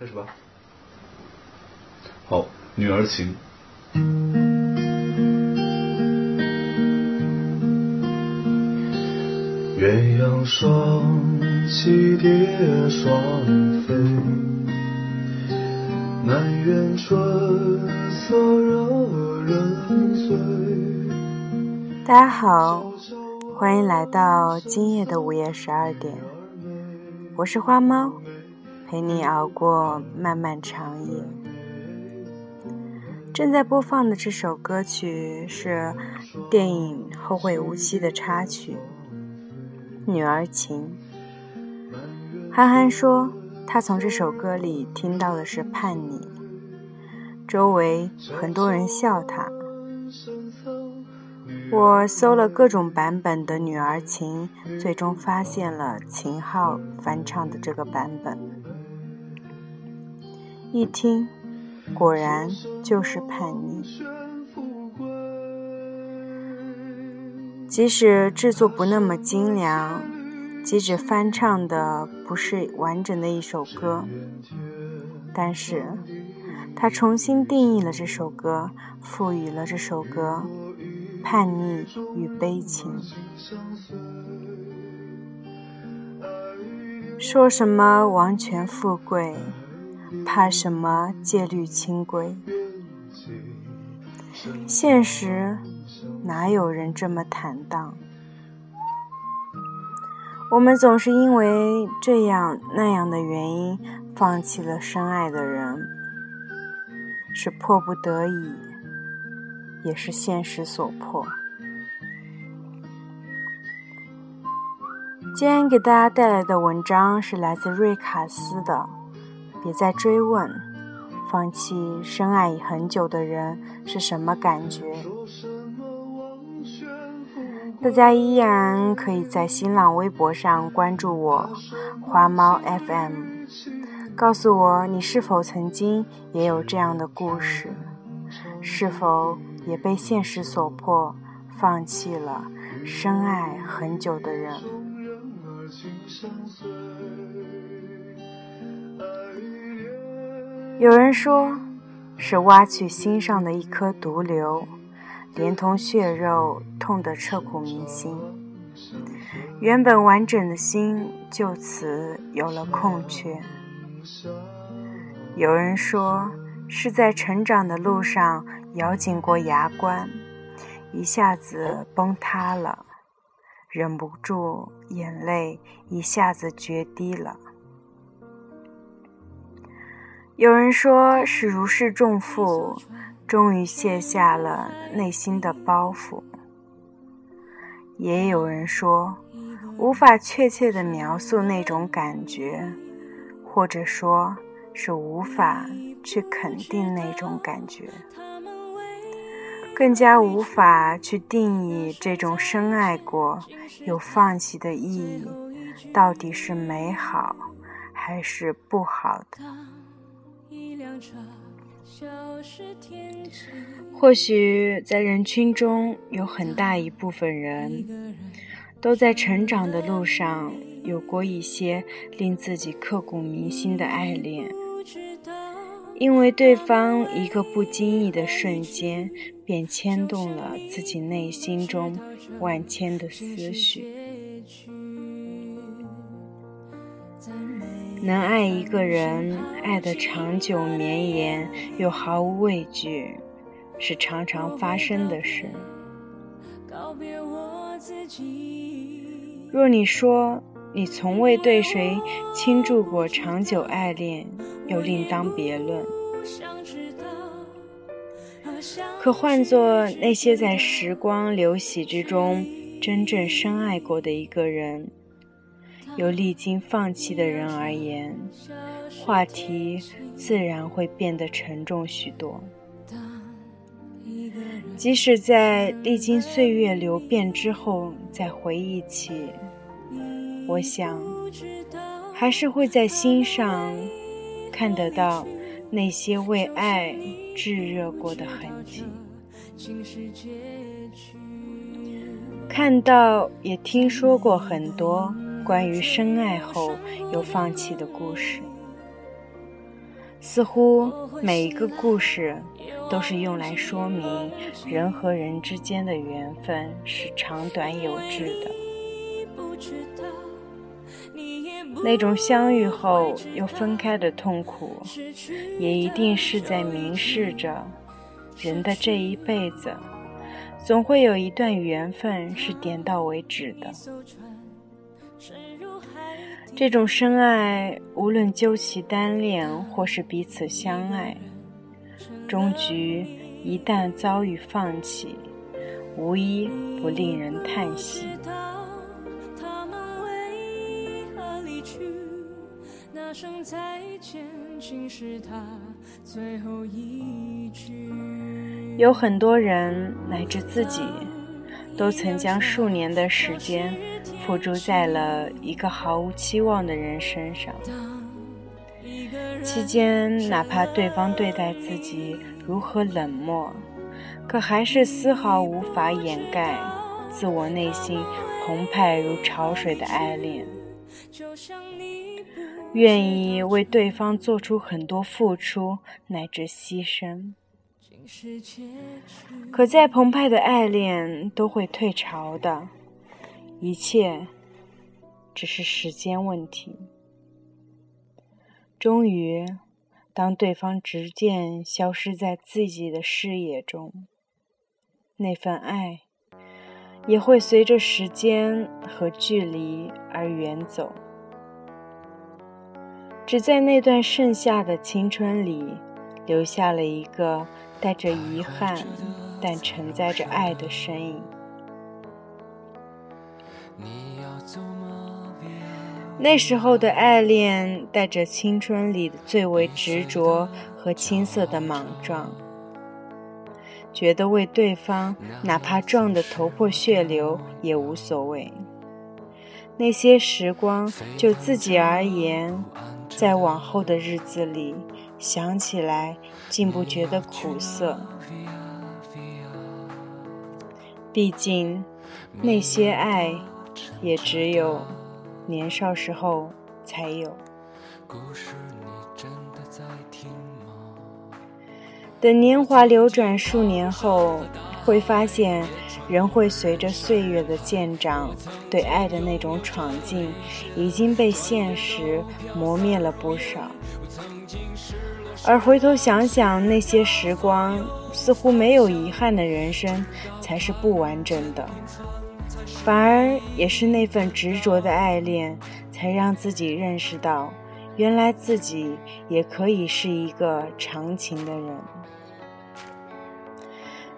开始吧。好，女儿情。鸳鸯双栖蝶双飞，南园春色惹人醉。大家好，欢迎来到今夜的午夜十二点，我是花猫，陪你熬过漫漫长夜。正在播放的这首歌曲是电影《后会无期》的插曲。女儿情，憨憨说，他从这首歌里听到的是叛逆。周围很多人笑他。我搜了各种版本的女儿情，最终发现了秦昊翻唱的这个版本。一听，果然就是叛逆。即使制作不那么精良，即使翻唱的不是完整的一首歌，但是他重新定义了这首歌，赋予了这首歌叛逆与悲情。说什么王权富贵，怕什么戒律清规，现实。哪有人这么坦荡？我们总是因为这样那样的原因放弃了深爱的人，是迫不得已，也是现实所迫。今天给大家带来的文章是来自瑞卡斯的，别再追问，放弃深爱已很久的人是什么感觉。大家依然可以在新浪微博上关注我，花猫 FM，告诉我你是否曾经也有这样的故事，是否也被现实所迫放弃了深爱很久的人。有人说，是挖去心上的一颗毒瘤。连同血肉，痛得彻骨铭心。原本完整的心就此有了空缺。有人说是在成长的路上咬紧过牙关，一下子崩塌了，忍不住眼泪一下子决堤了。有人说是如释重负。终于卸下了内心的包袱。也有人说，无法确切的描述那种感觉，或者说是无法去肯定那种感觉，更加无法去定义这种深爱过又放弃的意义，到底是美好还是不好的。或许在人群中有很大一部分人，都在成长的路上有过一些令自己刻骨铭心的爱恋，因为对方一个不经意的瞬间，便牵动了自己内心中万千的思绪。能爱一个人，爱得长久绵延又毫无畏惧，是常常发生的事。若你说你从未对谁倾注过长久爱恋，又另当别论。可换作那些在时光流洗之中真正深爱过的一个人。由历经放弃的人而言，话题自然会变得沉重许多。即使在历经岁月流变之后再回忆起，我想，还是会在心上看得到那些为爱炙热过的痕迹，看到也听说过很多。关于深爱后又放弃的故事，似乎每一个故事都是用来说明人和人之间的缘分是长短有致的。那种相遇后又分开的痛苦，也一定是在明示着人的这一辈子，总会有一段缘分是点到为止的。这种深爱，无论究其单恋或是彼此相爱，终局一旦遭遇放弃，无一不令人叹息。有很多人乃至自己，都曾将数年的时间付诸在了一个毫无期望的人身上。期间，哪怕对方对待自己如何冷漠，可还是丝毫无法掩盖自我内心澎湃如潮水的爱恋。愿意为对方做出很多付出乃至牺牲，可再澎湃的爱恋都会退潮的，一切只是时间问题。终于，当对方逐渐消失在自己的视野中，那份爱也会随着时间和距离而远走。只在那段剩下的青春里，留下了一个带着遗憾但承载着爱的身影。那时候的爱恋，带着青春里最为执着和青涩的莽撞，觉得为对方哪怕撞得头破血流也无所谓。那些时光，就自己而言。在往后的日子里，想起来竟不觉得苦涩。毕竟，那些爱，也只有年少时候才有。等年华流转数年后，会发现。人会随着岁月的渐长，对爱的那种闯劲已经被现实磨灭了不少。而回头想想那些时光，似乎没有遗憾的人生才是不完整的。反而也是那份执着的爱恋，才让自己认识到，原来自己也可以是一个长情的人。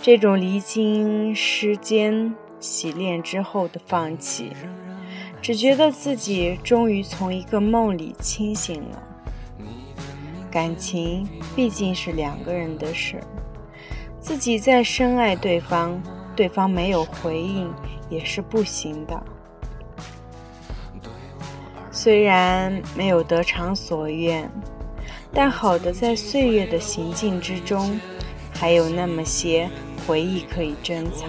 这种离经世间洗练之后的放弃，只觉得自己终于从一个梦里清醒了。感情毕竟是两个人的事，自己再深爱对方，对方没有回应也是不行的。虽然没有得偿所愿，但好的在岁月的行进之中，还有那么些。回忆可以珍藏，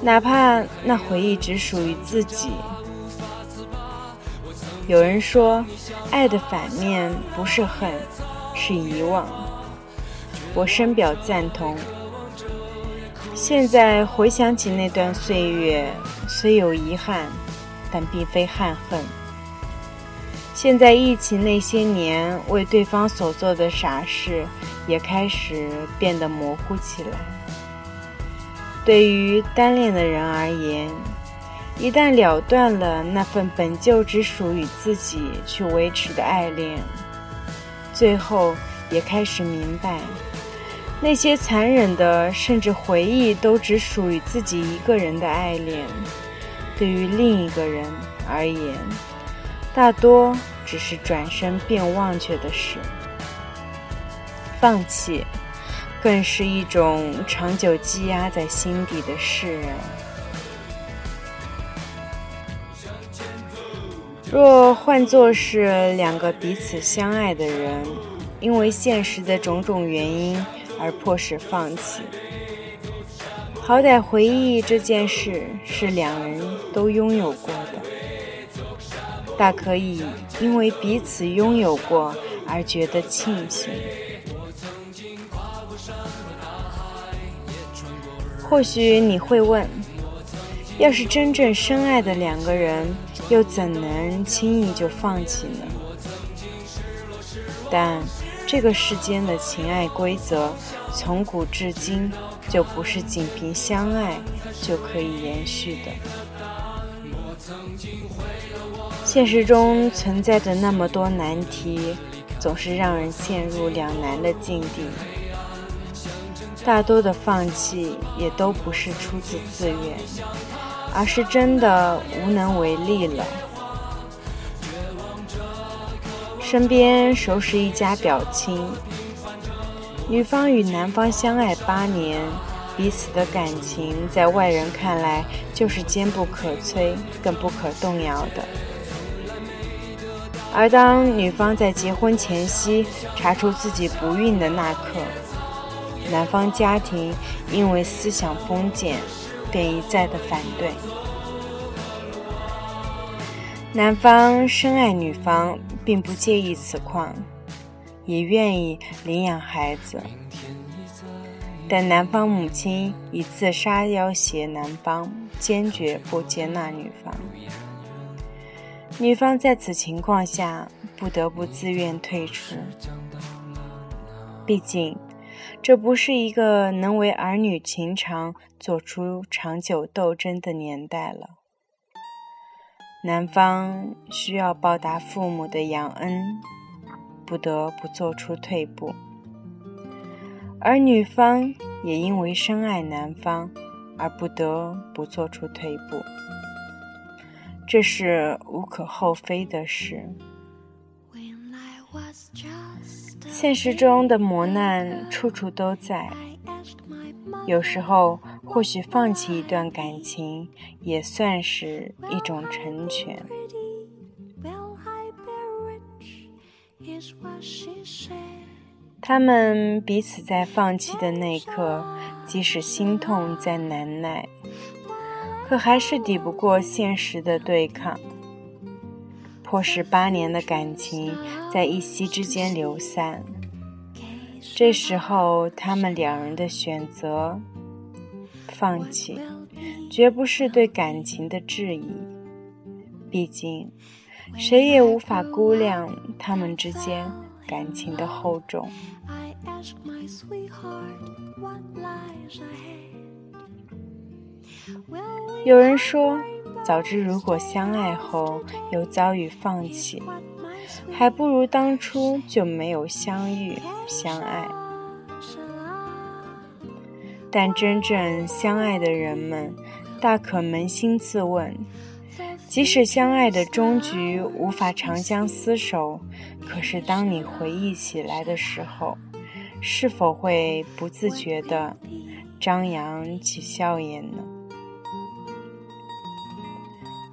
哪怕那回忆只属于自己。有人说，爱的反面不是恨，是遗忘。我深表赞同。现在回想起那段岁月，虽有遗憾，但并非憾恨。现在忆起那些年为对方所做的傻事，也开始变得模糊起来。对于单恋的人而言，一旦了断了那份本就只属于自己去维持的爱恋，最后也开始明白，那些残忍的甚至回忆都只属于自己一个人的爱恋，对于另一个人而言，大多只是转身便忘却的事。放弃。更是一种长久积压在心底的释然。若换作是两个彼此相爱的人，因为现实的种种原因而迫使放弃，好歹回忆这件事是两人都拥有过的，大可以因为彼此拥有过而觉得庆幸。或许你会问：要是真正深爱的两个人，又怎能轻易就放弃呢？但这个世间的情爱规则，从古至今就不是仅凭相爱就可以延续的。现实中存在着那么多难题，总是让人陷入两难的境地。大多的放弃也都不是出自自愿，而是真的无能为力了。身边熟识一家表亲，女方与男方相爱八年，彼此的感情在外人看来就是坚不可摧、更不可动摇的。而当女方在结婚前夕查出自己不孕的那刻，男方家庭因为思想封建，便一再的反对。男方深爱女方，并不介意此况，也愿意领养孩子，但男方母亲以自杀要挟男方，坚决不接纳女方。女方在此情况下不得不自愿退出，毕竟这不是一个能为儿女情长做出长久斗争的年代了。男方需要报答父母的养恩，不得不做出退步；而女方也因为深爱男方，而不得不做出退步。这是无可厚非的事。现实中的磨难处处都在，有时候。或许放弃一段感情也算是一种成全。他们彼此在放弃的那一刻，即使心痛再难耐，可还是抵不过现实的对抗，迫使八年的感情在一夕之间流散。这时候，他们两人的选择。放弃，绝不是对感情的质疑。毕竟，谁也无法估量他们之间感情的厚重。有人说，早知如果相爱后又遭遇放弃，还不如当初就没有相遇相爱。但真正相爱的人们，大可扪心自问：即使相爱的终局无法长相厮守，可是当你回忆起来的时候，是否会不自觉地张扬起笑颜呢？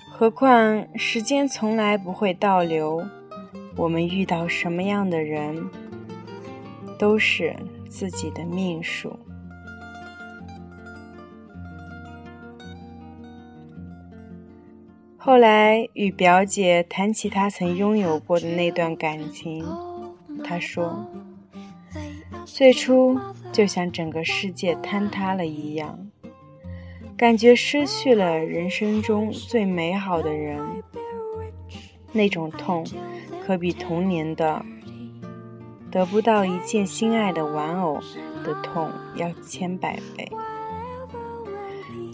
何况时间从来不会倒流，我们遇到什么样的人，都是自己的命数。后来与表姐谈起她曾拥有过的那段感情，她说：“最初就像整个世界坍塌了一样，感觉失去了人生中最美好的人，那种痛可比童年的得不到一件心爱的玩偶的痛要千百倍。”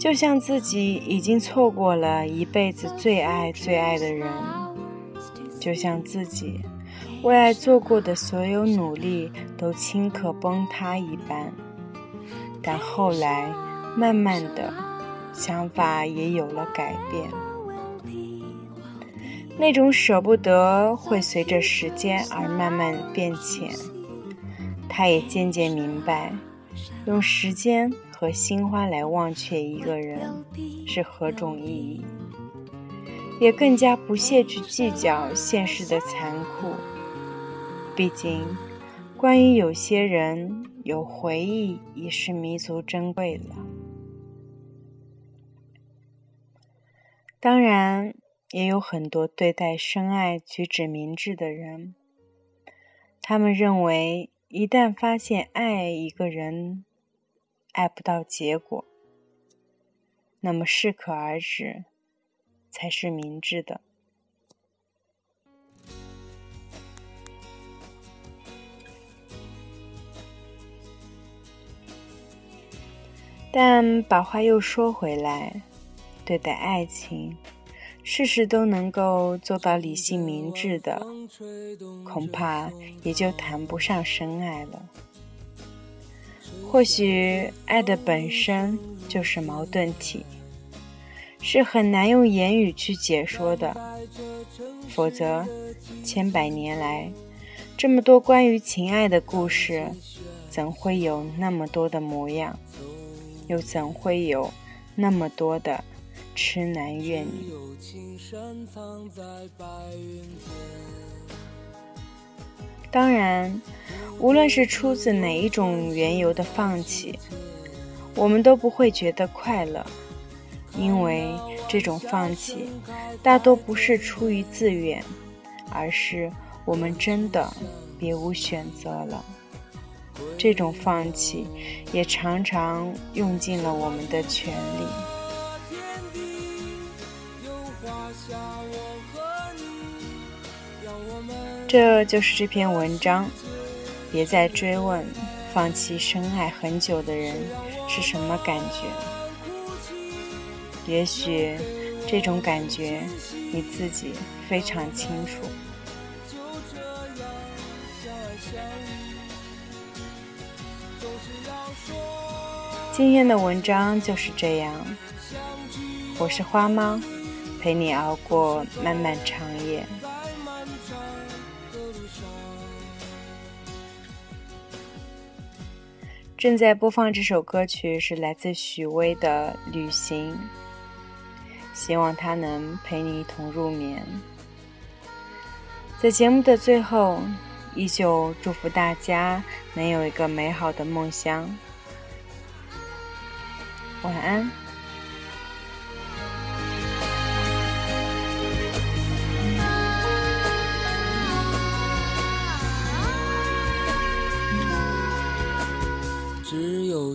就像自己已经错过了一辈子最爱最爱的人，就像自己为爱做过的所有努力都顷刻崩塌一般。但后来，慢慢的，想法也有了改变。那种舍不得会随着时间而慢慢变浅。他也渐渐明白，用时间。和心花来忘却一个人是何种意义，也更加不屑去计较现实的残酷。毕竟，关于有些人，有回忆已是弥足珍贵了。当然，也有很多对待深爱举止明智的人，他们认为，一旦发现爱一个人，爱不到结果，那么适可而止才是明智的。但把话又说回来，对待爱情，事事都能够做到理性明智的，恐怕也就谈不上深爱了。或许爱的本身就是矛盾体，是很难用言语去解说的。否则，千百年来，这么多关于情爱的故事，怎会有那么多的模样？又怎会有那么多的痴男怨女？当然，无论是出自哪一种缘由的放弃，我们都不会觉得快乐，因为这种放弃大多不是出于自愿，而是我们真的别无选择了。这种放弃，也常常用尽了我们的全力。这就是这篇文章。别再追问，放弃深爱很久的人是什么感觉。也许这种感觉你自己非常清楚。今天的文章就是这样。我是花猫，陪你熬过漫漫长夜。正在播放这首歌曲是来自许巍的《旅行》，希望它能陪你一同入眠。在节目的最后，依旧祝福大家能有一个美好的梦乡。晚安。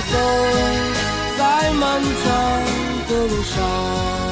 走在漫长的路上。